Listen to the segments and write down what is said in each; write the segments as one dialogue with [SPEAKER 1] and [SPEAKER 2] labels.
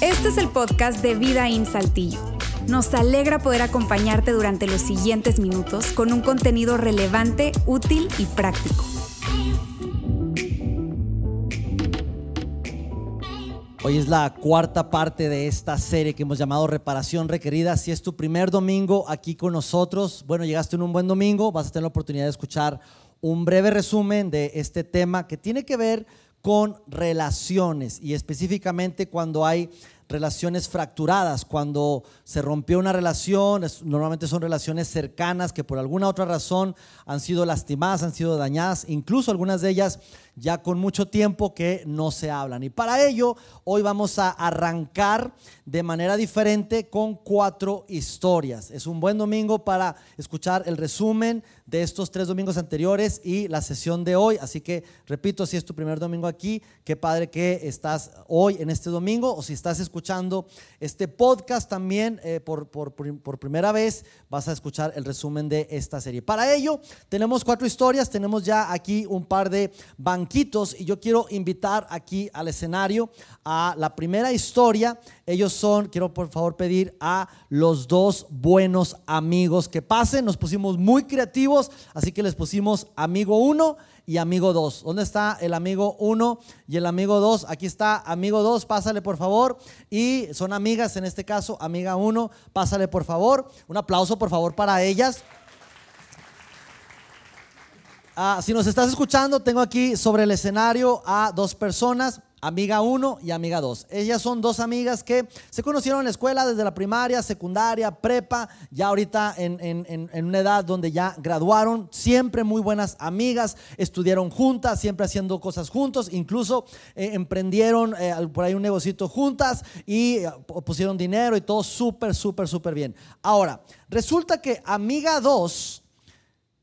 [SPEAKER 1] Este es el podcast de Vida en Saltillo. Nos alegra poder acompañarte durante los siguientes minutos con un contenido relevante, útil y práctico.
[SPEAKER 2] Hoy es la cuarta parte de esta serie que hemos llamado Reparación Requerida. Si es tu primer domingo aquí con nosotros, bueno, llegaste en un buen domingo, vas a tener la oportunidad de escuchar un breve resumen de este tema que tiene que ver con relaciones y específicamente cuando hay relaciones fracturadas, cuando se rompió una relación, normalmente son relaciones cercanas que por alguna otra razón han sido lastimadas, han sido dañadas, incluso algunas de ellas ya con mucho tiempo que no se hablan. Y para ello, hoy vamos a arrancar de manera diferente con cuatro historias. Es un buen domingo para escuchar el resumen de estos tres domingos anteriores y la sesión de hoy. Así que, repito, si es tu primer domingo aquí, qué padre que estás hoy en este domingo o si estás escuchando este podcast también eh, por, por, por primera vez, vas a escuchar el resumen de esta serie. Para ello, tenemos cuatro historias, tenemos ya aquí un par de banquetes y yo quiero invitar aquí al escenario a la primera historia. Ellos son, quiero por favor pedir a los dos buenos amigos que pasen. Nos pusimos muy creativos, así que les pusimos amigo uno y amigo dos ¿Dónde está el amigo uno y el amigo dos Aquí está amigo dos pásale por favor. Y son amigas en este caso, amiga uno pásale por favor. Un aplauso por favor para ellas. Ah, si nos estás escuchando, tengo aquí sobre el escenario a dos personas, amiga 1 y amiga 2. Ellas son dos amigas que se conocieron en la escuela desde la primaria, secundaria, prepa, ya ahorita en, una edad donde ya graduaron, siempre muy buenas amigas, estudiaron juntas, siempre haciendo cosas juntos, incluso eh, emprendieron eh, por ahí un negocito juntas y eh, pusieron dinero y todo súper, súper, súper bien. Ahora, resulta que amiga 2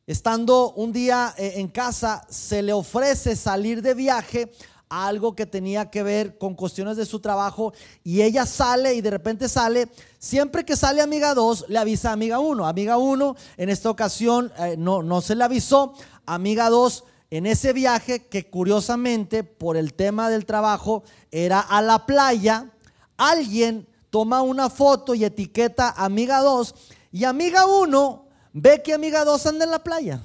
[SPEAKER 2] Estando un día en casa, se le ofrece salir de viaje algo que tenía que ver con cuestiones de su trabajo y ella sale y de repente sale, siempre que sale amiga 2, le avisa a amiga 1. Amiga 1 en esta ocasión eh, no, no se le avisó, amiga 2 en ese viaje que curiosamente por el tema del trabajo era a la playa, alguien toma una foto y etiqueta amiga 2 y amiga 1 ve que amiga 2 anda en la playa.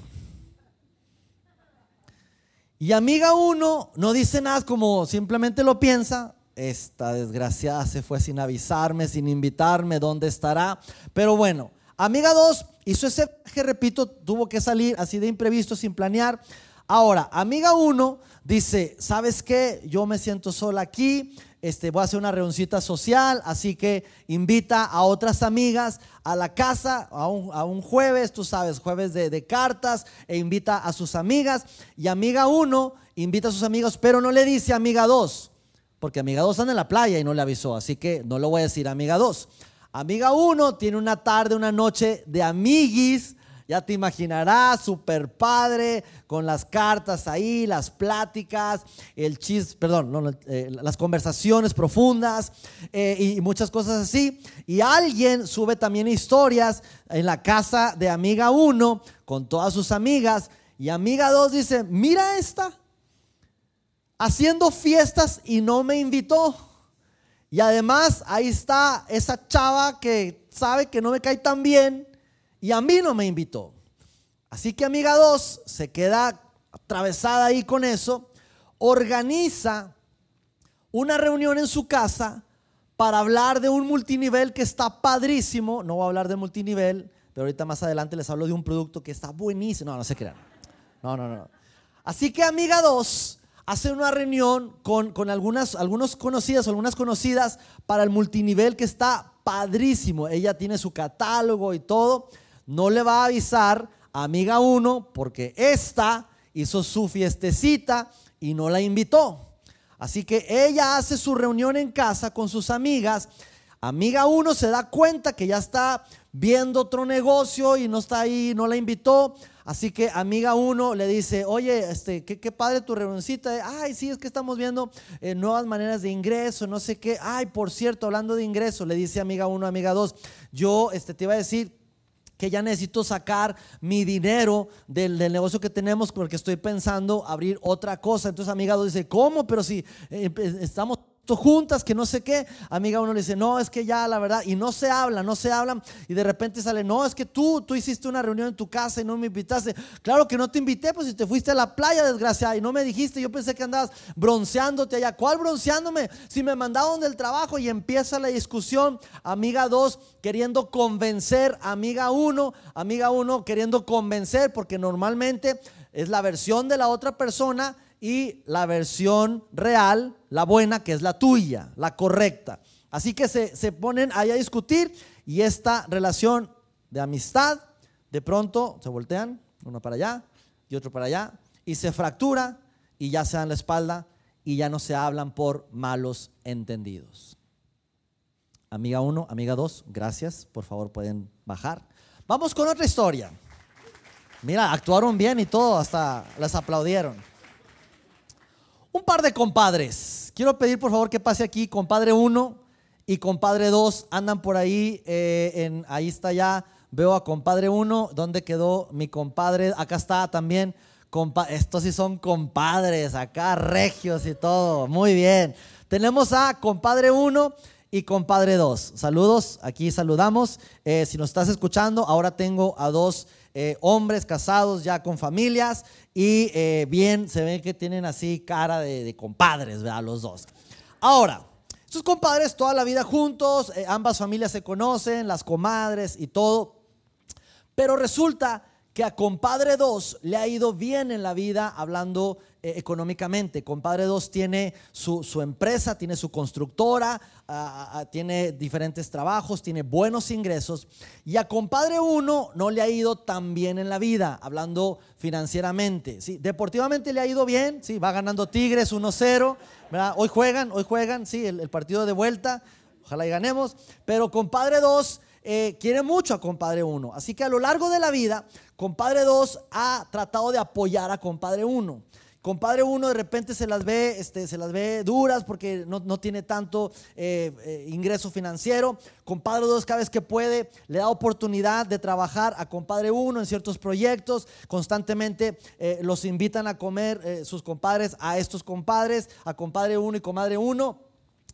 [SPEAKER 2] Y amiga 1 no dice nada, como simplemente lo piensa. Esta desgraciada se fue sin avisarme, sin invitarme, ¿dónde estará? Pero bueno, amiga 2 hizo ese que repito, tuvo que salir así de imprevisto, sin planear. Ahora, amiga 1 dice, ¿sabes qué? Yo me siento sola aquí, este, voy a hacer una reunioncita social, así que invita a otras amigas a la casa a un, jueves, tú sabes, jueves de, cartas, e invita a sus amigas. Y amiga uno invita a sus amigos, pero no le dice amiga dos, porque amiga dos anda en la playa y no le avisó, así que no lo voy a decir amiga dos. Amiga uno tiene una tarde, una noche de amiguis ya te imaginarás, super padre, con las cartas ahí, las pláticas, el chis, perdón, eh, las conversaciones profundas eh, y muchas cosas así. Y alguien sube también historias en la casa de amiga 1 con todas sus amigas. Y amiga 2 dice, mira esta, haciendo fiestas y no me invitó. Y además ahí está esa chava que sabe que no me cae tan bien y a mí no me invitó. Así que amiga 2 se queda atravesada ahí con eso, organiza una reunión en su casa para hablar de un multinivel que está padrísimo. No voy a hablar de multinivel, pero ahorita más adelante les hablo de un producto que está buenísimo. No, no se crean. No, no, no. Así que amiga 2 hace una reunión con, con algunas algunos conocidas, algunas conocidas para el multinivel que está padrísimo. Ella tiene su catálogo y todo no le va a avisar a amiga 1 porque esta hizo su fiestecita y no la invitó. Así que ella hace su reunión en casa con sus amigas. Amiga 1 se da cuenta que ya está viendo otro negocio y no está ahí, no la invitó. Así que amiga 1 le dice, oye, este, qué, padre tu reunioncita. Ay, sí, es que estamos viendo eh, nuevas maneras de ingreso, no sé qué. Ay, por cierto, hablando de ingreso, le dice amiga 1, amiga 2, yo este, te iba a decir que ya necesito sacar mi dinero del, del, negocio que tenemos porque estoy pensando abrir otra cosa. Entonces amiga dice, ¿cómo? Pero si eh, estamos juntas, que no sé qué. Amiga uno le dice, no, es que ya la verdad, y no se habla, no se hablan, y de repente sale, no, es que tú, tú hiciste una reunión en tu casa y no me invitaste. Claro que no te invité, pues si te fuiste a la playa, desgraciada, y no me dijiste, yo pensé que andabas bronceándote allá. ¿Cuál bronceándome? Si me mandaron del trabajo y empieza la discusión, amiga 2 queriendo convencer, amiga 1, amiga 1 queriendo convencer, porque normalmente es la versión de la otra persona y la versión real, la buena, que es la tuya, la correcta. Así que se, ponen ahí a discutir y esta relación de amistad, de pronto se voltean, uno para allá y otro para allá, y se fractura y ya se dan la espalda y ya no se hablan por malos entendidos. Amiga 1, amiga 2, gracias, por favor pueden bajar. Vamos con otra historia. Mira, actuaron bien y todo, hasta les aplaudieron. Un par de compadres. Quiero pedir por favor que pase aquí, compadre 1 y compadre 2. Andan por ahí, eh, en, ahí está ya. Veo a compadre 1. ¿Dónde quedó mi compadre? Acá está también. Estos sí son compadres, acá regios y todo. Muy bien. Tenemos a compadre 1 y compadre 2. Saludos, aquí saludamos. Eh, si nos estás escuchando, ahora tengo a dos eh, hombres casados ya con familias y eh, bien se ve que tienen así cara de, compadres, ¿verdad? Los dos. Ahora, estos compadres toda la vida juntos, ambas familias se conocen, las comadres y todo, pero resulta que a compadre 2 le ha ido bien en la vida hablando eh, económicamente. Compadre 2 tiene su, empresa, tiene su constructora, tiene diferentes trabajos, tiene buenos ingresos. Y a compadre 1 no le ha ido tan bien en la vida, hablando financieramente. ¿sí? Deportivamente le ha ido bien, ¿sí? va ganando Tigres 1-0. Hoy juegan, hoy juegan, sí, el, partido de vuelta. Ojalá y ganemos. Pero compadre 2 eh, quiere mucho a compadre 1. Así que a lo largo de la vida, compadre 2 ha tratado de apoyar a compadre 1. Compadre 1 de repente se las ve, este, se las ve duras porque no, tiene tanto eh, eh, ingreso financiero. Compadre 2 cada vez que puede le da oportunidad de trabajar a compadre 1 en ciertos proyectos. Constantemente los invitan a comer sus compadres a estos compadres, a compadre 1 y comadre 1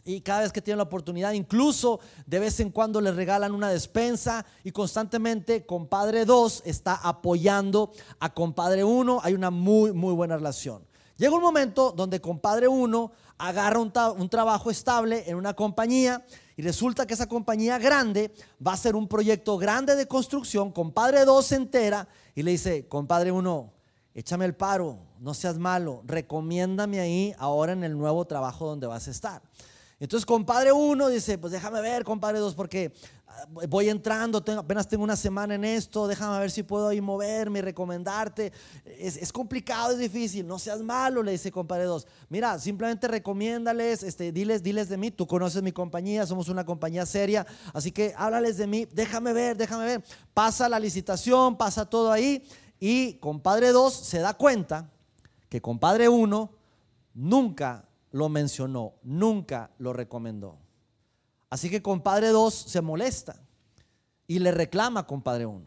[SPEAKER 2] y cada vez que tienen la oportunidad, incluso de vez en cuando les regalan una despensa y constantemente compadre 2 está apoyando a compadre 1, hay una muy, muy buena relación. Llega un momento donde compadre 1 agarra un, un, trabajo estable en una compañía y resulta que esa compañía grande va a ser un proyecto grande de construcción, compadre 2 se entera y le dice, compadre 1, échame el paro, no seas malo, recomiéndame ahí ahora en el nuevo trabajo donde vas a estar. Entonces, compadre uno dice, pues déjame ver, compadre dos, porque ah, voy entrando, apenas tengo una semana en esto, déjame ver si puedo ahí moverme y recomendarte. Es, complicado, es difícil, no seas malo, le dice compadre dos. Mira, simplemente recomiéndales, este, diles, diles de mí, tú conoces mi compañía, somos una compañía seria, así que háblales de mí, déjame ver, déjame ver. Pasa la licitación, pasa todo ahí y compadre dos se da cuenta que compadre uno nunca lo mencionó, nunca lo recomendó. Así que compadre 2 se molesta y le reclama a compadre 1.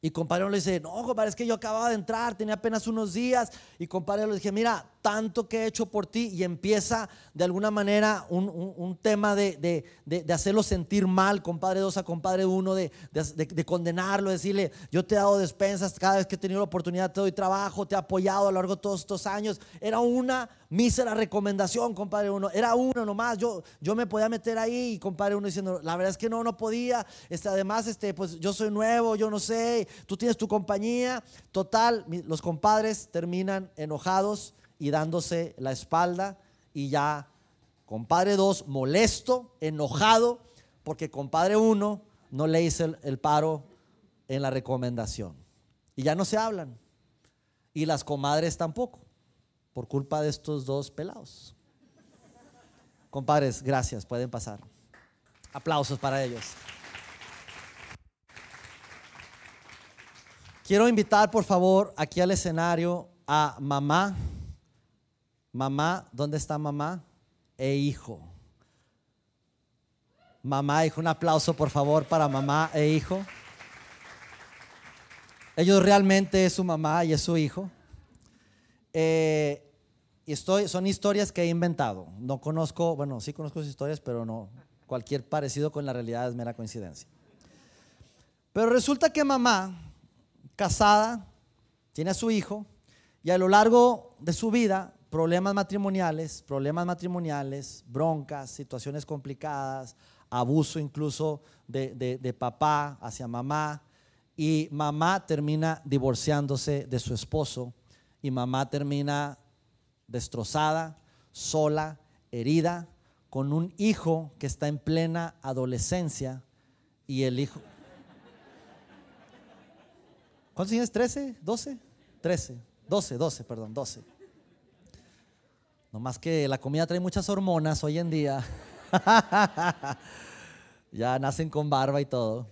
[SPEAKER 2] Y compadre 1 le dice, no, compadre, es que yo acababa de entrar, tenía apenas unos días. Y compadre le dije, mira, tanto que he hecho por ti y empieza de alguna manera un, tema de, hacerlo sentir mal, compadre 2 a compadre 1, de, condenarlo, decirle, yo te he dado despensas cada vez que he tenido la oportunidad, te doy trabajo, te he apoyado a lo largo de todos estos años. Era una mísera recomendación, compadre 1, era uno nomás, yo, yo me podía meter ahí y compadre 1 diciendo, la verdad es que no, no podía, este, además, este, pues yo soy nuevo, yo no sé, tú tienes tu compañía, total, los compadres terminan enojados y dándose la espalda y ya compadre 2 molesto, enojado, porque compadre 1 no le hizo el, paro en la recomendación. Y ya no se hablan. Y las comadres tampoco, por culpa de estos dos pelados. Compadres, gracias, pueden pasar. Aplausos para ellos. Quiero invitar, por favor, aquí al escenario a mamá Mamá, ¿dónde está mamá? E hijo. Mamá, hijo, un aplauso por favor para mamá e hijo. Ellos realmente es su mamá y es su hijo. Eh, estoy, son historias que he inventado. No conozco, bueno, sí conozco sus historias, pero no. Cualquier parecido con la realidad es mera coincidencia. Pero resulta que mamá, casada, tiene a su hijo y a lo largo de su vida, problemas matrimoniales, problemas matrimoniales, broncas, situaciones complicadas, abuso incluso de, de papá hacia mamá, y mamá termina divorciándose de su esposo y mamá termina destrozada, sola, herida, con un hijo que está en plena adolescencia y el hijo... ¿Cuántos años? ¿13? ¿12? 13, 12, 12, perdón, 12. No más que la comida trae muchas hormonas hoy en día. ya nacen con barba y todo.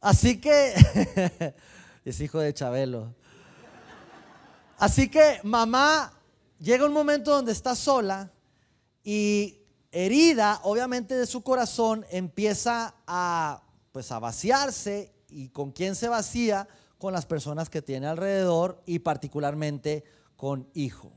[SPEAKER 2] Así que, es hijo de Chabelo. Así que mamá llega un momento donde está sola y herida, obviamente de su corazón, empieza a, pues, a vaciarse. ¿Y con quién se vacía? Con las personas que tiene alrededor y particularmente con hijo.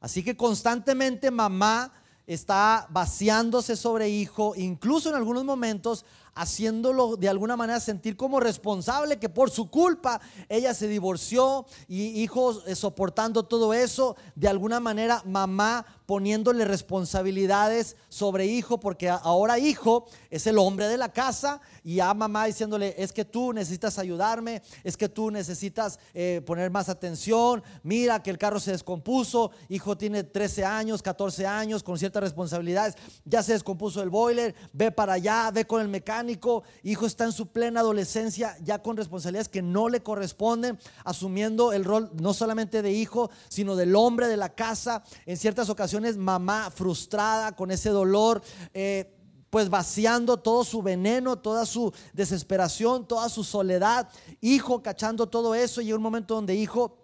[SPEAKER 2] Así que constantemente mamá está vaciándose sobre hijo, incluso en algunos momentos haciéndolo de alguna manera sentir como responsable que por su culpa ella se divorció y hijos eh, soportando todo eso, de alguna manera mamá poniéndole responsabilidades sobre hijo, porque ahora hijo es el hombre de la casa y a mamá diciéndole, es que tú necesitas ayudarme, es que tú necesitas eh, poner más atención, mira que el carro se descompuso, hijo tiene 13 años, 14 años, con ciertas responsabilidades, ya se descompuso el boiler, ve para allá, ve con el mecánico, hijo está en su plena adolescencia, ya con responsabilidades que no le corresponden, asumiendo el rol no solamente de hijo, sino del hombre de la casa, en ciertas ocasiones mamá frustrada con ese dolor. Eh, pues vaciando todo su veneno, toda su desesperación, toda su soledad, hijo cachando todo eso y un momento donde hijo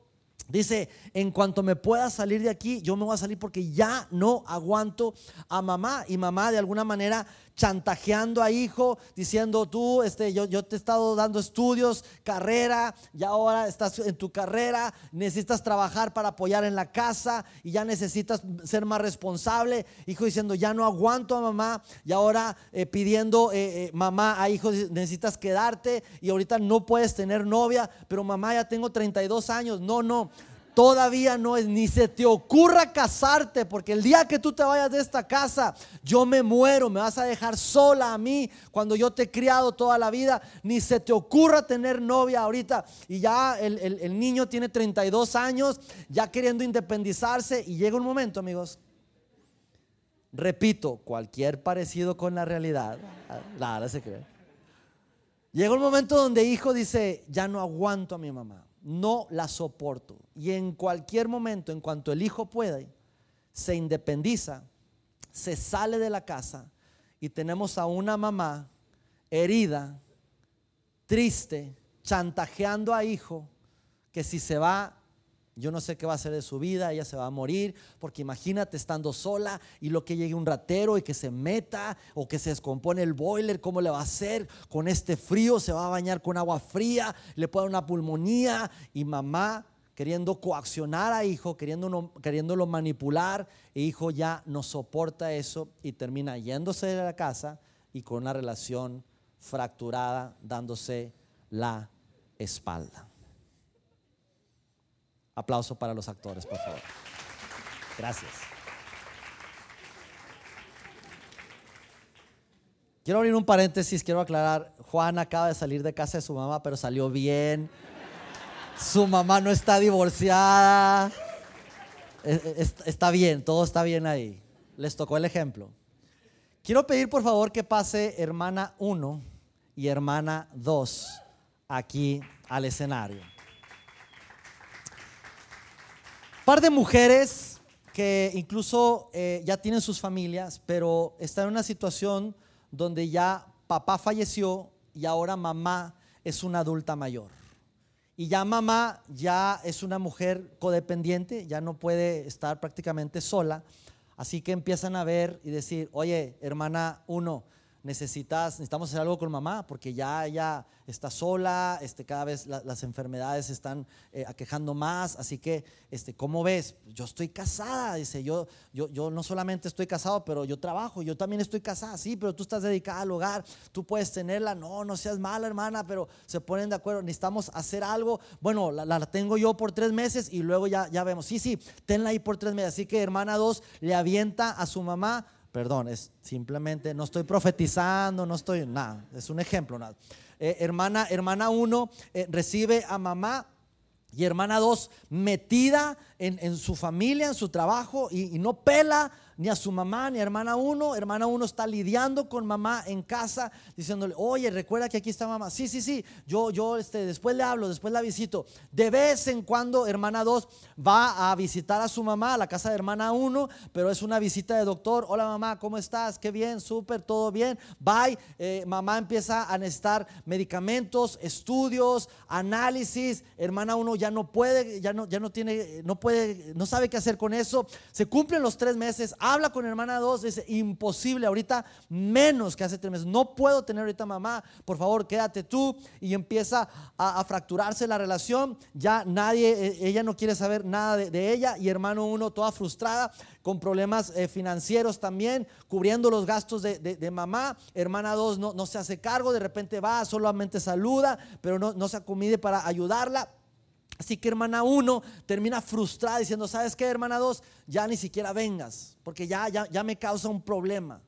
[SPEAKER 2] Dice, en cuanto me pueda salir de aquí, yo me voy a salir porque ya no aguanto a mamá. Y mamá de alguna manera chantajeando a hijo, diciendo tú, este, yo, yo te he estado dando estudios, carrera, y ahora estás en tu carrera, necesitas trabajar para apoyar en la casa y ya necesitas ser más responsable. Hijo diciendo, ya no aguanto a mamá, y ahora eh, pidiendo, eh, eh, mamá a hijo, necesitas quedarte y ahorita no puedes tener novia, pero mamá ya tengo 32 años. No, no todavía no es, ni se te ocurra casarte, porque el día que tú te vayas de esta casa, yo me muero, me vas a dejar sola a mí cuando yo te he criado toda la vida, ni se te ocurra tener novia ahorita. Y ya el, el niño tiene 32 años, ya queriendo independizarse, y llega un momento, amigos. Repito, cualquier parecido con la realidad, nada se cree. Llega un momento donde hijo dice, ya no aguanto a mi mamá no la soporto. Y en cualquier momento, en cuanto el hijo puede, se independiza, se sale de la casa y tenemos a una mamá herida, triste, chantajeando a hijo, que si se va yo no sé qué va a hacer de su vida, ella se va a morir, porque imagínate estando sola y lo que llegue un ratero y que se meta o que se descompone el boiler, ¿cómo le va a hacer? Con este frío se va a bañar con agua fría, le puede dar una pulmonía y mamá queriendo coaccionar a hijo, queriéndolo, queriéndolo manipular, e hijo ya no soporta eso y termina yéndose de la casa y con una relación fracturada, dándose la espalda. Aplauso para los actores, por favor. Gracias. Quiero abrir un paréntesis, quiero aclarar, Juan acaba de salir de casa de su mamá, pero salió bien. Su mamá no está divorciada. E, e, está bien, todo está bien ahí. Les tocó el ejemplo. Quiero pedir por favor que pase hermana 1 y hermana 2 aquí al escenario. Par de mujeres que incluso eh, ya tienen sus familias, pero están en una situación donde ya papá falleció y ahora mamá es una adulta mayor. Y ya mamá ya es una mujer codependiente, ya no puede estar prácticamente sola. Así que empiezan a ver y decir, oye, hermana uno, necesitas, necesitamos hacer algo con mamá porque ya ella está sola, este, cada vez las enfermedades están eh, aquejando más, así que, este, ¿cómo ves? Yo estoy casada, dice, yo, yo, yo no solamente estoy casado, pero yo trabajo, yo también estoy casada, sí, pero tú estás dedicada al hogar, tú puedes tenerla, no, no seas mala hermana, pero se ponen de acuerdo, necesitamos hacer algo, bueno, la, la tengo yo por tres meses y luego ya, ya vemos, sí, sí, tenla ahí por tres meses, así que hermana dos le avienta a su mamá, perdón, es simplemente, no estoy profetizando, no estoy, nada, es un ejemplo, nada. Eh, hermana, hermana 1 eh, recibe a mamá y hermana 2 metida en, su familia, en su trabajo y, no pela ni a su mamá, ni a hermana uno. Hermana uno está lidiando con mamá en casa, diciéndole, oye, recuerda que aquí está mamá. Sí, sí, sí, yo, yo este, después le hablo, después la visito. De vez en cuando, hermana dos va a visitar a su mamá a la casa de hermana uno, pero es una visita de doctor. Hola mamá, ¿cómo estás? Qué bien, súper, todo bien. Bye. Eh, mamá empieza a necesitar medicamentos, estudios, análisis. Hermana uno ya no puede, ya no, ya no tiene, no puede, no sabe qué hacer con eso. Se cumplen los tres meses habla con hermana 2, dice, imposible, ahorita menos que hace tres meses, no puedo tener ahorita mamá, por favor, quédate tú. Y empieza a, fracturarse la relación, ya nadie, e, ella no quiere saber nada de, ella y hermano 1 toda frustrada, con problemas eh, financieros también, cubriendo los gastos de, mamá. Hermana 2 no, no, se hace cargo, de repente va, solamente saluda, pero no, no se acomide para ayudarla. Así que hermana 1 termina frustrada diciendo, ¿sabes qué, hermana 2? Ya ni siquiera vengas, porque ya, ya, ya me causa un problema.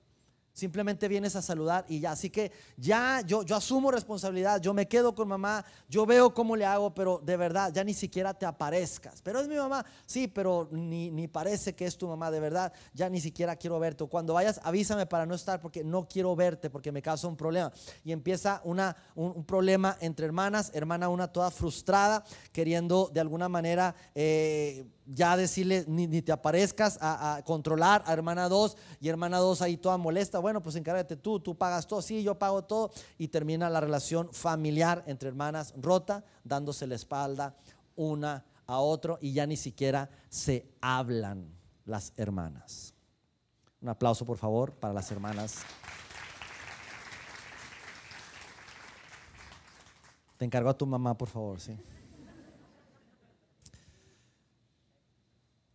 [SPEAKER 2] Simplemente vienes a saludar y ya. Así que ya yo, yo asumo responsabilidad, yo me quedo con mamá, yo veo cómo le hago, pero de verdad ya ni siquiera te aparezcas. Pero es mi mamá, sí, pero ni, ni parece que es tu mamá, de verdad, ya ni siquiera quiero verte. Cuando vayas, avísame para no estar porque no quiero verte, porque me causa un problema. Y empieza una, un, problema entre hermanas, hermana una toda frustrada, queriendo de alguna manera... Eh, ya decirle, ni, te aparezcas a, controlar a hermana 2 y hermana 2 ahí toda molesta, bueno, pues encárgate tú, tú pagas todo, sí, yo pago todo y termina la relación familiar entre hermanas rota, dándose la espalda una a otro y ya ni siquiera se hablan las hermanas. Un aplauso por favor para las hermanas. Te encargo a tu mamá, por favor, sí.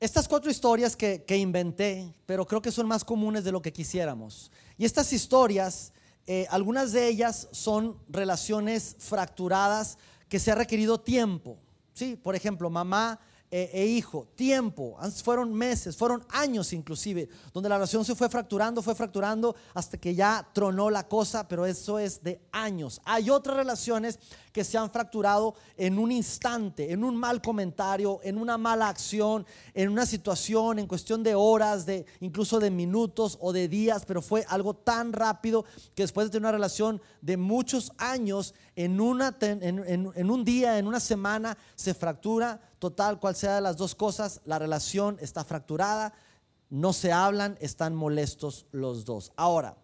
[SPEAKER 2] Estas cuatro historias que, inventé, pero creo que son más comunes de lo que quisiéramos. Y estas historias, eh, algunas de ellas son relaciones fracturadas que se ha requerido tiempo. ¿sí? Por ejemplo, mamá e, e, hijo, tiempo, fueron meses, fueron años inclusive, donde la relación se fue fracturando, fue fracturando hasta que ya tronó la cosa, pero eso es de años. Hay otras relaciones que se han fracturado en un instante, en un mal comentario, en una mala acción, en una situación, en cuestión de horas, de incluso de minutos o de días, pero fue algo tan rápido que después de tener una relación de muchos años, en, un día, en una semana, se fractura Total, cual sea de las dos cosas, la relación está fracturada, no se hablan, están molestos los dos. Ahora,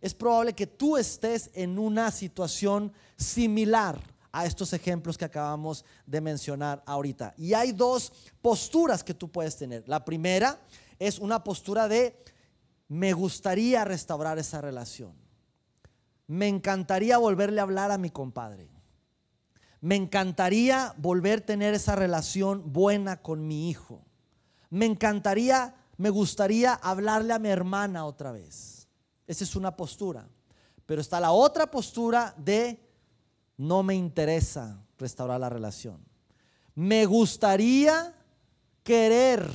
[SPEAKER 2] es probable que tú estés en una situación similar a estos ejemplos que acabamos de mencionar ahorita. Y hay dos posturas que tú puedes tener. La primera es una postura de me gustaría restaurar esa relación. Me encantaría volverle a hablar a mi compadre. Me encantaría volver a tener esa relación buena con mi hijo. Me encantaría, me gustaría hablarle a mi hermana otra vez. Esa es una postura. Pero está la otra postura de no me interesa restaurar la relación. Me gustaría querer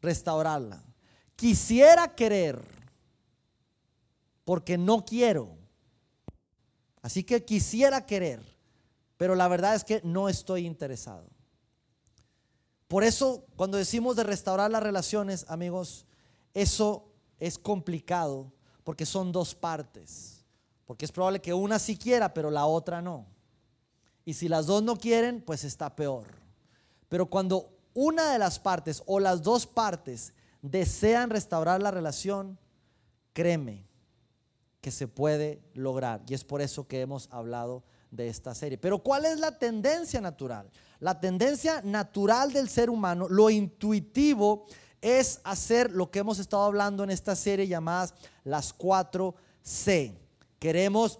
[SPEAKER 2] restaurarla. Quisiera querer porque no quiero. Así que quisiera querer pero la verdad es que no estoy interesado. Por eso, cuando decimos de restaurar las relaciones, amigos, eso es complicado porque son dos partes. Porque es probable que una sí quiera, pero la otra no. Y si las dos no quieren, pues está peor. Pero cuando una de las partes o las dos partes desean restaurar la relación, créeme que se puede lograr. Y es por eso que hemos hablado de esta serie. Pero ¿cuál es la tendencia natural? La tendencia natural del ser humano, lo intuitivo, es hacer lo que hemos estado hablando en esta serie llamadas las cuatro C. Queremos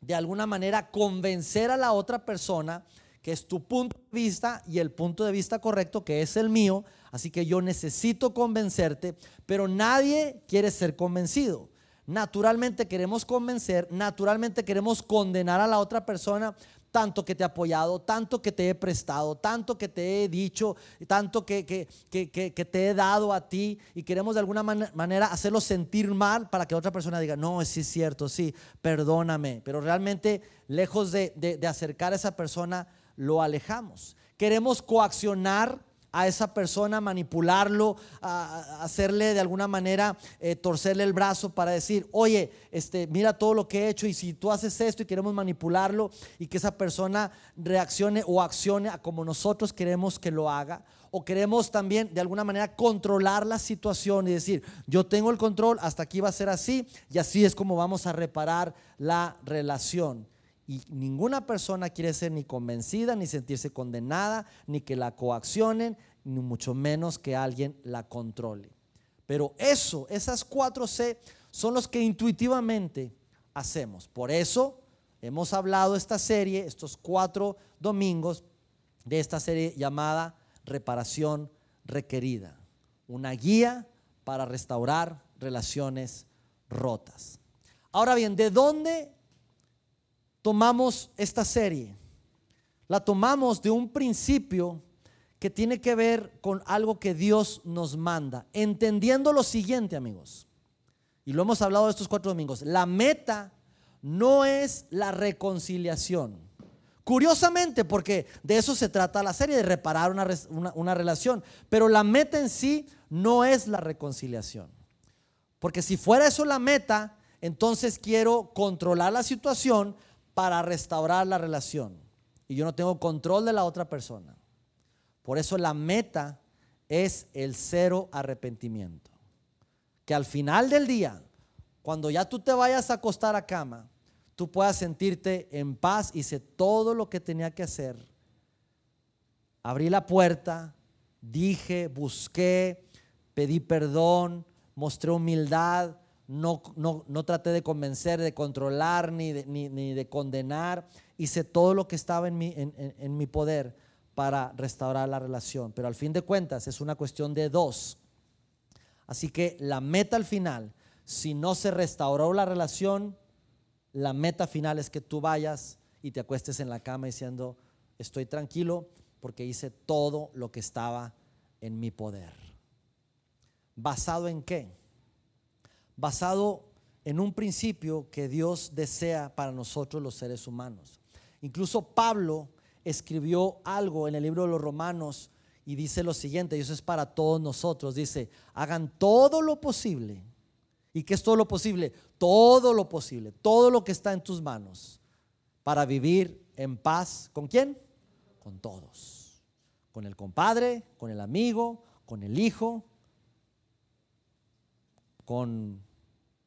[SPEAKER 2] de alguna manera convencer a la otra persona que es tu punto de vista y el punto de vista correcto que es el mío. Así que yo necesito convencerte, pero nadie quiere ser convencido. Naturalmente queremos convencer, naturalmente queremos condenar a la otra persona, tanto que te he apoyado, tanto que te he prestado, tanto que te he dicho, tanto que, que, que, te he dado a ti y queremos de alguna manera hacerlo sentir mal para que otra persona diga, no, sí es cierto, sí, perdóname, pero realmente lejos de, de acercar a esa persona, lo alejamos. Queremos coaccionar a esa persona, manipularlo, a hacerle de alguna manera eh, torcerle el brazo para decir, oye, este, mira todo lo que he hecho y si tú haces esto y queremos manipularlo y que esa persona reaccione o accione a como nosotros queremos que lo haga. O queremos también de alguna manera controlar la situación y decir, yo tengo el control, hasta aquí va a ser así y así es como vamos a reparar la relación. Y ninguna persona quiere ser ni convencida, ni sentirse condenada, ni que la coaccionen, ni mucho menos que alguien la controle. Pero eso, esas cuatro C, son los que intuitivamente hacemos. Por eso hemos hablado esta serie, estos cuatro domingos, de esta serie llamada Reparación Requerida. Una guía para restaurar relaciones rotas. Ahora bien, ¿de dónde tomamos esta serie? La tomamos de un principio que tiene que ver con algo que Dios nos manda, entendiendo lo siguiente, amigos, y lo hemos hablado estos cuatro domingos, la meta no es la reconciliación. Curiosamente, porque de eso se trata la serie, de reparar una, una relación, pero la meta en sí no es la reconciliación. Porque si fuera eso la meta, entonces quiero controlar la situación para restaurar la relación. Y yo no tengo control de la otra persona. Por eso la meta es el cero arrepentimiento. Que al final del día, cuando ya tú te vayas a acostar a cama, tú puedas sentirte en paz. Hice todo lo que tenía que hacer. Abrí la puerta, dije, busqué, pedí perdón, mostré humildad, no, no, traté de convencer, de controlar, ni de, ni, de condenar. Hice todo lo que estaba en mi, en, mi poder para restaurar la relación. Pero al fin de cuentas es una cuestión de dos. Así que la meta al final, si no se restauró la relación, la meta final es que tú vayas y te acuestes en la cama diciendo, estoy tranquilo porque hice todo lo que estaba en mi poder. ¿Basado en qué? Basado en un principio que Dios desea para nosotros los seres humanos. Incluso Pablo escribió algo en el libro de los Romanos y dice lo siguiente, y eso es para todos nosotros, dice, hagan todo lo posible. ¿Y qué es todo lo posible? Todo lo posible, todo lo que está en tus manos para vivir en paz. ¿Con quién? Con todos. Con el compadre, con el amigo, con el hijo, con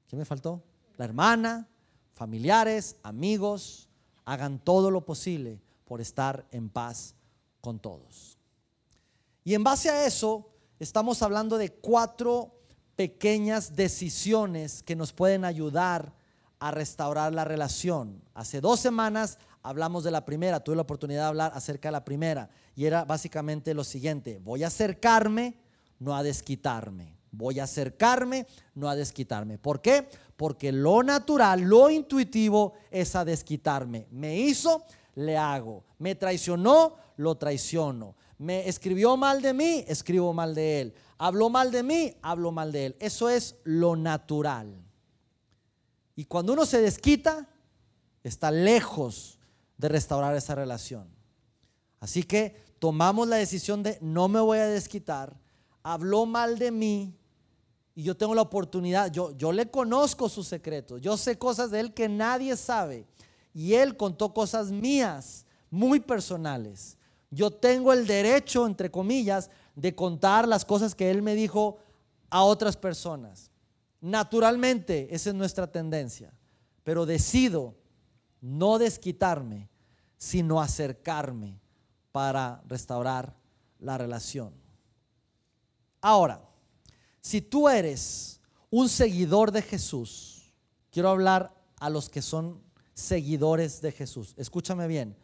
[SPEAKER 2] ¿Qué me faltó? La hermana, familiares, amigos, hagan todo lo posible por estar en paz con todos. Y en base a eso, estamos hablando de cuatro pequeñas decisiones que nos pueden ayudar a restaurar la relación. Hace dos semanas hablamos de la primera, tuve la oportunidad de hablar acerca de la primera y era básicamente lo siguiente, voy a acercarme, no a desquitarme. Voy a acercarme, no a desquitarme. ¿Por qué? Porque lo natural, lo intuitivo es a desquitarme. Me hizo, le hago. Me traicionó, lo traiciono. Me escribió mal de mí, escribo mal de él. Habló mal de mí, hablo mal de él. Eso es lo natural. Y cuando uno se desquita, está lejos de restaurar esa relación. Así que tomamos la decisión de no me voy a desquitar. Habló mal de mí, y yo tengo la oportunidad, yo, yo le conozco sus secretos, yo sé cosas de él que nadie sabe. Y él contó cosas mías, muy personales. Yo tengo el derecho, entre comillas, de contar las cosas que él me dijo a otras personas. Naturalmente, esa es nuestra tendencia. Pero decido no desquitarme, sino acercarme para restaurar la relación. Ahora, si tú eres un seguidor de Jesús, quiero hablar a los que son seguidores de Jesús. Escúchame bien,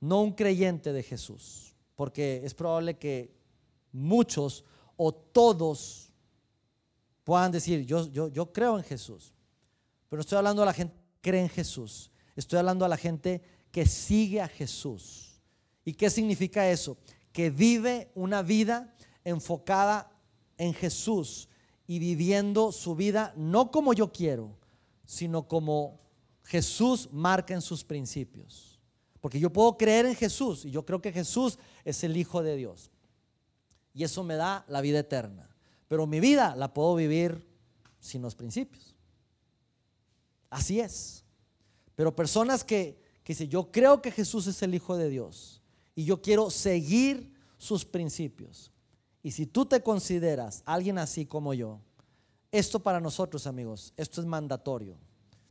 [SPEAKER 2] no un creyente de Jesús, porque es probable que muchos o todos puedan decir, yo, yo, yo creo en Jesús, pero no estoy hablando a la gente que cree en Jesús, estoy hablando a la gente que sigue a Jesús. ¿Y qué significa eso? Que vive una vida enfocada en Jesús y viviendo su vida no como yo quiero, sino como Jesús marca en sus principios. Porque yo puedo creer en Jesús y yo creo que Jesús es el Hijo de Dios. Y eso me da la vida eterna. Pero mi vida la puedo vivir sin los principios. Así es. Pero personas que, que dicen, yo creo que Jesús es el Hijo de Dios y yo quiero seguir sus principios. Y si tú te consideras alguien así como yo, esto para nosotros amigos, esto es mandatorio.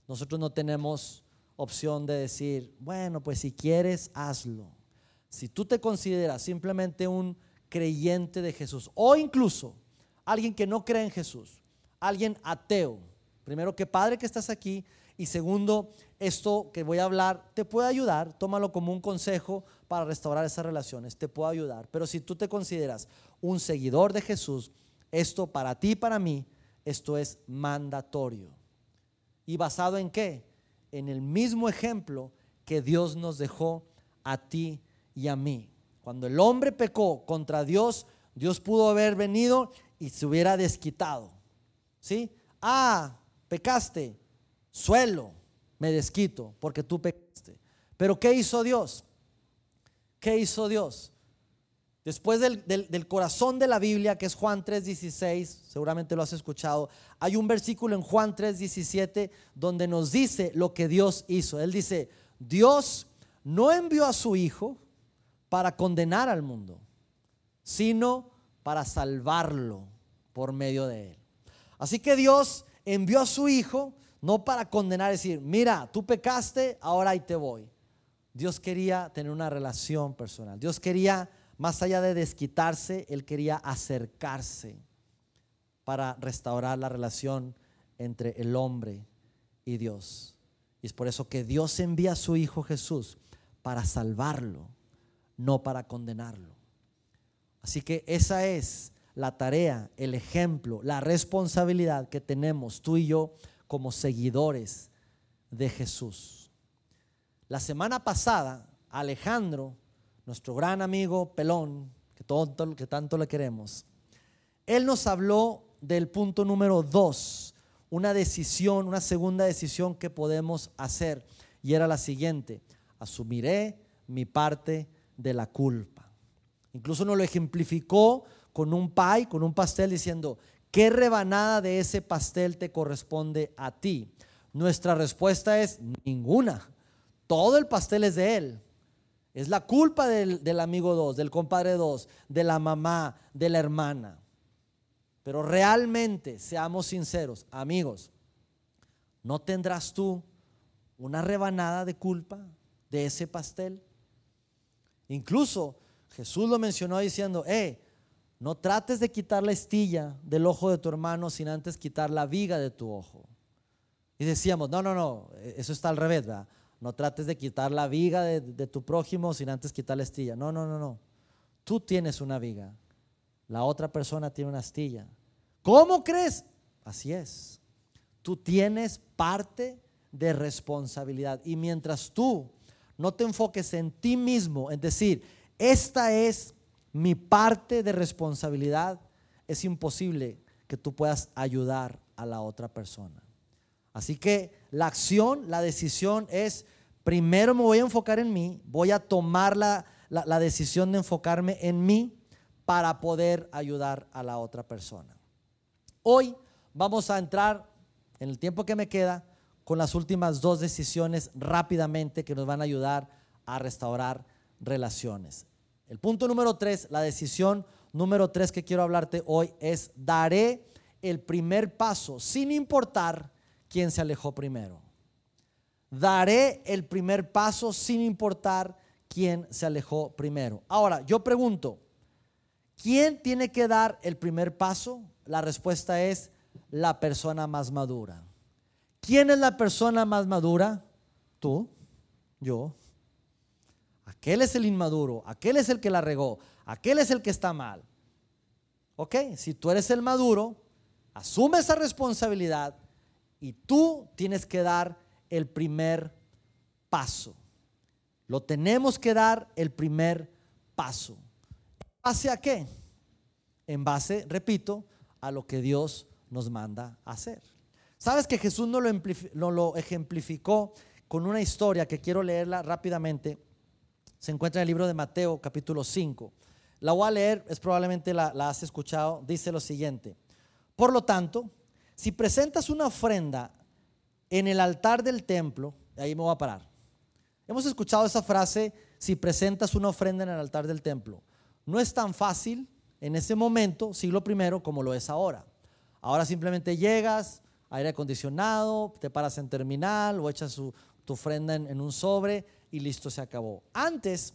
[SPEAKER 2] Nosotros no tenemos opción de decir, bueno, pues si quieres, hazlo. Si tú te consideras simplemente un creyente de Jesús o incluso alguien que no cree en Jesús, alguien ateo, primero que padre que estás aquí y segundo, esto que voy a hablar te puede ayudar, tómalo como un consejo para restaurar esas relaciones, te puede ayudar. Pero si tú te consideras un seguidor de Jesús, esto para ti y para mí, esto es mandatorio. ¿Y basado en qué? En el mismo ejemplo que Dios nos dejó a ti y a mí. Cuando el hombre pecó contra Dios, Dios pudo haber venido y se hubiera desquitado. ¿Sí? Ah, pecaste, suelo, me desquito porque tú pecaste. Pero ¿qué hizo Dios? ¿Qué hizo Dios? Después del, corazón de la Biblia, que es Juan 3:16, seguramente lo has escuchado, hay un versículo en Juan 3:17 donde nos dice lo que Dios hizo. Él dice, Dios no envió a su Hijo para condenar al mundo, sino para salvarlo por medio de él. Así que Dios envió a su Hijo no para condenar, decir, mira, tú pecaste, ahora ahí te voy. Dios quería tener una relación personal. Dios quería más allá de desquitarse, él quería acercarse para restaurar la relación entre el hombre y Dios. Y es por eso que Dios envía a su Hijo Jesús para salvarlo, no para condenarlo. Así que esa es la tarea, el ejemplo, la responsabilidad que tenemos tú y yo como seguidores de Jesús. La semana pasada, Alejandro nuestro gran amigo Pelón, que, tanto le queremos, él nos habló del punto número dos, una decisión, una segunda decisión que podemos hacer, y era la siguiente, asumiré mi parte de la culpa. Incluso nos lo ejemplificó con un pie, con un pastel, diciendo, ¿qué rebanada de ese pastel te corresponde a ti? Nuestra respuesta es ninguna. Todo el pastel es de él. Es la culpa del, amigo 2, del compadre 2, de la mamá, de la hermana. Pero realmente, seamos sinceros, amigos, ¿no tendrás tú una rebanada de culpa de ese pastel? Incluso Jesús lo mencionó diciendo, eh, no trates de quitar la estilla del ojo de tu hermano sin antes quitar la viga de tu ojo. Y decíamos, no, no, no, eso está al revés, ¿verdad? No trates de quitar la viga de, tu prójimo sin antes quitar la astilla. No, no, no, no. Tú tienes una viga. La otra persona tiene una astilla. ¿Cómo crees? Así es. Tú tienes parte de responsabilidad. Y mientras tú no te enfoques en ti mismo, en decir, esta es mi parte de responsabilidad, es imposible que tú puedas ayudar a la otra persona. Así que la acción, la decisión es, primero me voy a enfocar en mí, voy a tomar la, decisión de enfocarme en mí para poder ayudar a la otra persona. Hoy vamos a entrar, en el tiempo que me queda, con las últimas dos decisiones rápidamente que nos van a ayudar a restaurar relaciones. El punto número tres, la decisión número tres que quiero hablarte hoy es daré el primer paso sin importar quién se alejó primero. Daré el primer paso sin importar quién se alejó primero. Ahora, yo pregunto, ¿quién tiene que dar el primer paso? La respuesta es la persona más madura. ¿Quién es la persona más madura? Tú, yo. Aquel es el inmaduro, aquel es el que la regó, aquel es el que está mal. Ok, si tú eres el maduro, asume esa responsabilidad y tú tienes que dar el primer paso. Lo tenemos que dar el primer paso. ¿En base a qué? En base, repito, a lo que Dios nos manda hacer. Sabes que Jesús no lo, no lo ejemplificó con una historia que quiero leerla rápidamente. Se encuentra en el libro de Mateo capítulo 5. La voy a leer, es probablemente la, la has escuchado. Dice lo siguiente. Por lo tanto, si presentas una ofrenda en el altar del templo, ahí me voy a parar. Hemos escuchado esa frase, si presentas una ofrenda en el altar del templo. No es tan fácil en ese momento, siglo primero, como lo es ahora. Ahora simplemente llegas, aire acondicionado, te paras en terminal o echas tu ofrenda en, un sobre y listo, se acabó. Antes,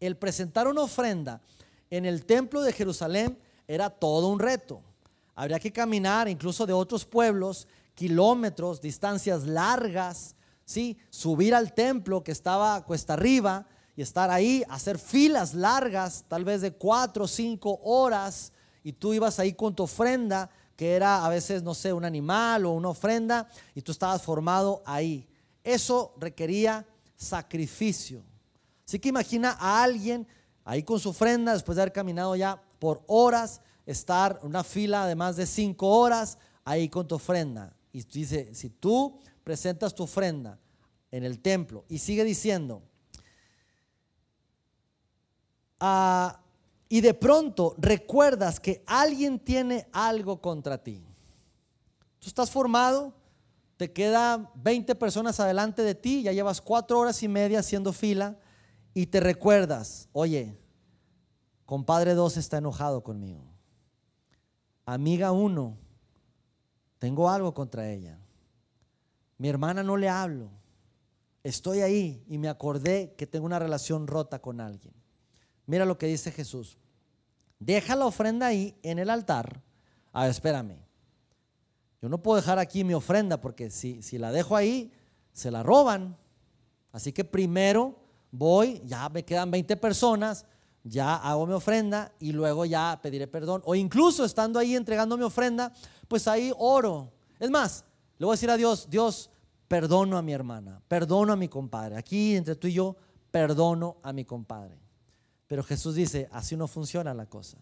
[SPEAKER 2] el presentar una ofrenda en el templo de Jerusalén era todo un reto. Habría que caminar incluso de otros pueblos, kilómetros, distancias largas, ¿sí? subir al templo que estaba cuesta arriba y estar ahí, hacer filas largas, tal vez de cuatro o cinco horas, y tú ibas ahí con tu ofrenda que era a veces, no sé, un animal o una ofrenda, y tú estabas formado ahí. Eso requería sacrificio. Así que imagina a alguien ahí con su ofrenda, después de haber caminado ya por horas, estar una fila de más de cinco horas ahí con tu ofrenda. Y dice, si tú presentas tu ofrenda en el templo y sigue diciendo, ah, y de pronto recuerdas que alguien tiene algo contra ti. Tú estás formado, te quedan 20 personas adelante de ti, ya llevas cuatro horas y media haciendo fila y te recuerdas, oye, compadre 2 está enojado conmigo. Amiga 1, tengo algo contra ella. Mi hermana no le hablo. Estoy ahí y me acordé que tengo una relación rota con alguien. Mira lo que dice Jesús. Deja la ofrenda ahí en el altar. A ver, espérame. Yo no puedo dejar aquí mi ofrenda porque si, si la dejo ahí, se la roban. Así que primero voy, ya me quedan 20 personas, ya hago mi ofrenda y luego ya pediré perdón. O incluso estando ahí entregando mi ofrenda, pues ahí oro. Es más, le voy a decir a Dios, Dios, perdono a mi hermana, perdono a mi compadre. Aquí entre tú y yo, perdono a mi compadre. Pero Jesús dice, así no funciona la cosa.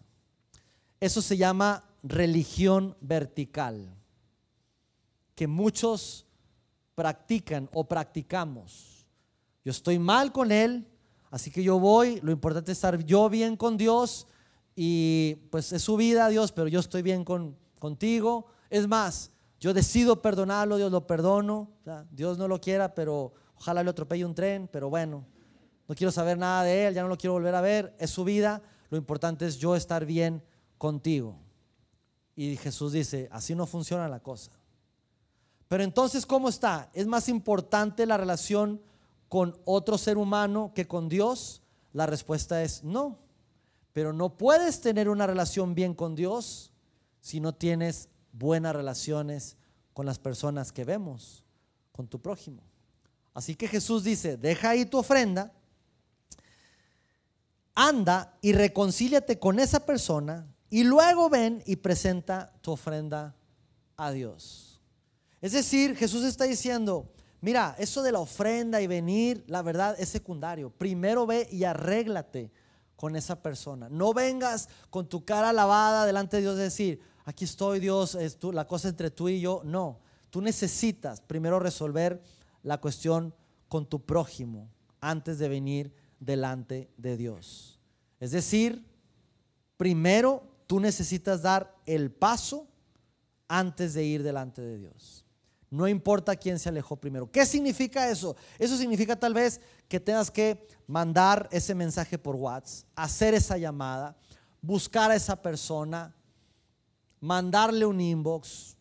[SPEAKER 2] Eso se llama religión vertical, que muchos practican o practicamos. Yo estoy mal con Él, así que yo voy, lo importante es estar yo bien con Dios y pues es su vida Dios, pero yo estoy bien con, contigo. Es más, yo decido perdonarlo, Dios lo perdono, Dios no lo quiera, pero ojalá le atropelle un tren, pero bueno, no quiero saber nada de él, ya no lo quiero volver a ver, es su vida, lo importante es yo estar bien contigo. Y Jesús dice, así no funciona la cosa. Pero entonces, ¿cómo está? ¿Es más importante la relación con otro ser humano que con Dios? La respuesta es no. Pero no puedes tener una relación bien con Dios si no tienes buenas relaciones con las personas que vemos, con tu prójimo. Así que Jesús dice, deja ahí tu ofrenda anda y reconcíliate con esa persona y luego ven y presenta tu ofrenda a Dios. Es decir, Jesús está diciendo, mira, eso de la ofrenda y venir, la verdad es secundario. Primero ve y arréglate con esa persona. No vengas con tu cara lavada delante de Dios y decir, aquí estoy Dios, es la cosa entre tú y yo. No, tú necesitas primero resolver la cuestión con tu prójimo antes de venir delante de Dios. Es decir, primero tú necesitas dar el paso antes de ir delante de Dios. No importa quién se alejó primero. ¿Qué significa eso? Eso significa tal vez que tengas que mandar ese mensaje por WhatsApp, hacer esa llamada, buscar a esa persona, mandarle un inbox,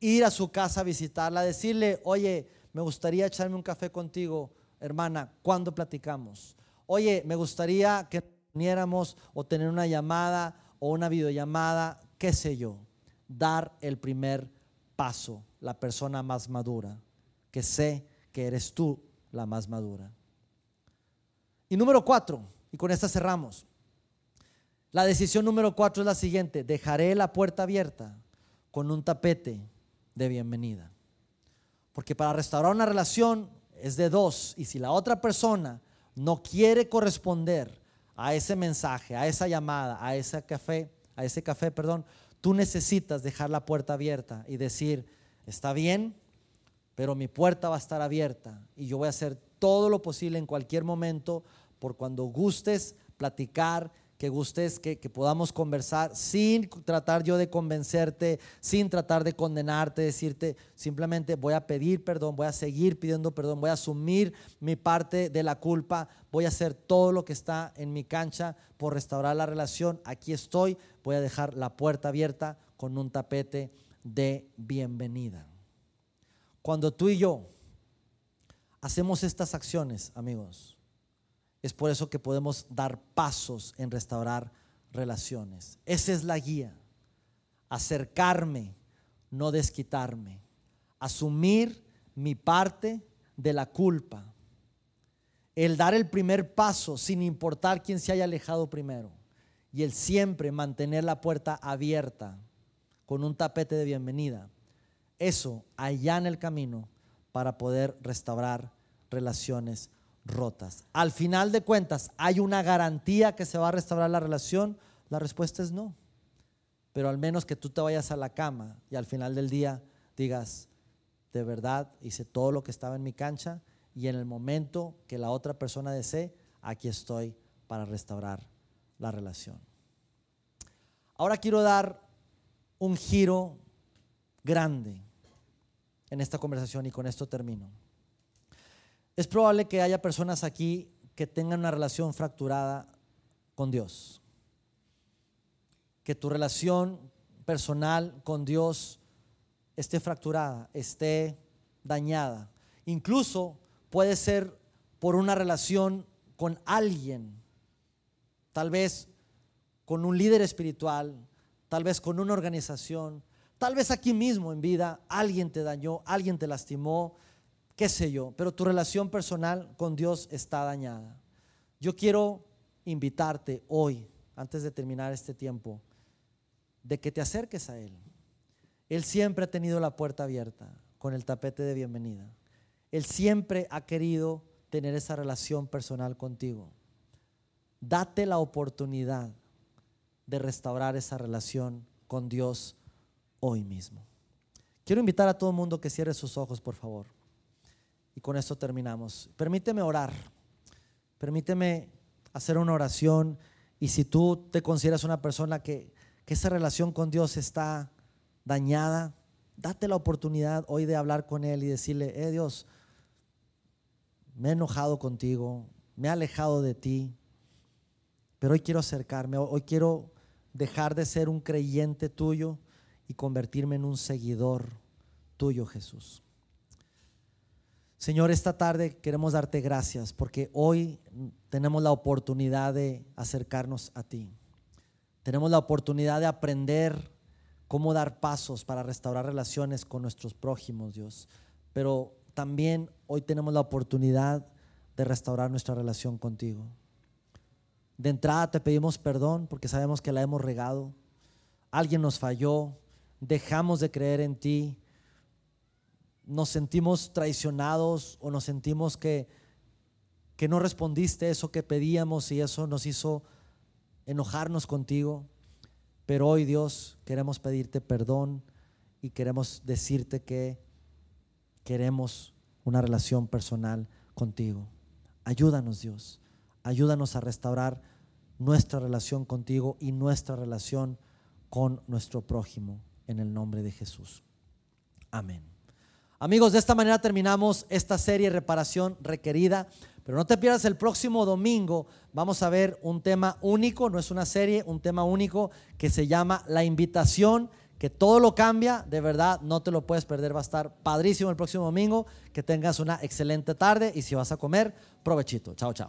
[SPEAKER 2] ir a su casa a visitarla, decirle, oye, me gustaría echarme un café contigo hermana, ¿cuándo platicamos? Oye, me gustaría que uniéramos o tener una llamada o una videollamada, qué sé yo, dar el primer paso. La persona más madura, que sé que eres tú la más madura. Y número cuatro, y con esta cerramos. La decisión número cuatro es la siguiente, dejaré la puerta abierta con un tapete de bienvenida. Porque para restaurar una relación es de dos, y si la otra persona no quiere corresponder a ese mensaje, a esa llamada, a ese café, a ese café, perdón, tú necesitas dejar la puerta abierta y decir, está bien, pero mi puerta va a estar abierta y yo voy a hacer todo lo posible en cualquier momento por cuando gustes platicar que gustes que, podamos conversar sin tratar yo de convencerte, sin tratar de condenarte, decirte simplemente voy a pedir perdón, voy a seguir pidiendo perdón, voy a asumir mi parte de la culpa, voy a hacer todo lo que está en mi cancha por restaurar la relación. Aquí estoy, voy a dejar la puerta abierta con un tapete de bienvenida. Cuando tú y yo hacemos estas acciones, amigos, es por eso que podemos dar pasos en restaurar relaciones. Esa es la guía. Acercarme, no desquitarme. Asumir mi parte de la culpa. El dar el primer paso sin importar quién se haya alejado primero. Y el siempre mantener la puerta abierta con un tapete de bienvenida. Eso allá en el camino para poder restaurar relaciones rotas. Al final de cuentas, ¿hay una garantía que se va a restaurar la relación? La respuesta es no. Pero al menos que tú te vayas a la cama y al final del día digas, de verdad hice todo lo que estaba en mi cancha y en el momento que la otra persona desee, aquí estoy para restaurar la relación. Ahora quiero dar un giro grande en esta conversación y con esto termino. Es probable que haya personas aquí que tengan una relación fracturada con Dios. Que tu relación personal con Dios esté fracturada, esté dañada. Incluso puede ser por una relación con alguien, tal vez con un líder espiritual, tal vez con una organización, tal vez aquí mismo en vida alguien te dañó, alguien te lastimó, qué sé yo, pero tu relación personal con Dios está dañada. Yo quiero invitarte hoy, antes de terminar este tiempo, de que te acerques a Él. Él siempre ha tenido la puerta abierta con el tapete de bienvenida. Él siempre ha querido tener esa relación personal contigo. Date la oportunidad de restaurar esa relación con Dios hoy mismo. Quiero invitar a todo el mundo que cierre sus ojos, por favor. Y con esto terminamos. Permíteme orar. Permíteme hacer una oración. Y si tú te consideras una persona que, esa relación con Dios está dañada, date la oportunidad hoy de hablar con Él y decirle, eh Dios, me he enojado contigo, me he alejado de ti, pero hoy quiero acercarme, hoy quiero dejar de ser un creyente tuyo y convertirme en un seguidor tuyo, Jesús. Señor, esta tarde queremos darte gracias porque hoy tenemos la oportunidad de acercarnos a ti. Tenemos la oportunidad de aprender cómo dar pasos para restaurar relaciones con nuestros prójimos, Dios. Pero también hoy tenemos la oportunidad de restaurar nuestra relación contigo. De entrada te pedimos perdón porque sabemos que la hemos regado. Alguien nos falló, dejamos de creer en ti, nos sentimos traicionados o nos sentimos que, que no respondiste eso que pedíamos y eso nos hizo enojarnos contigo. Pero hoy Dios queremos pedirte perdón y queremos decirte que queremos una relación personal contigo. Ayúdanos Dios, ayúdanos a restaurar nuestra relación contigo y nuestra relación con nuestro prójimo en el nombre de Jesús. Amén. Amigos, de esta manera terminamos esta serie Reparación Requerida. Pero no te pierdas el próximo domingo. Vamos a ver un tema único, no es una serie, un tema único que se llama La invitación, que todo lo cambia. De verdad, no te lo puedes perder. Va a estar padrísimo el próximo domingo. Que tengas una excelente tarde y si vas a comer, provechito. Chao, chao.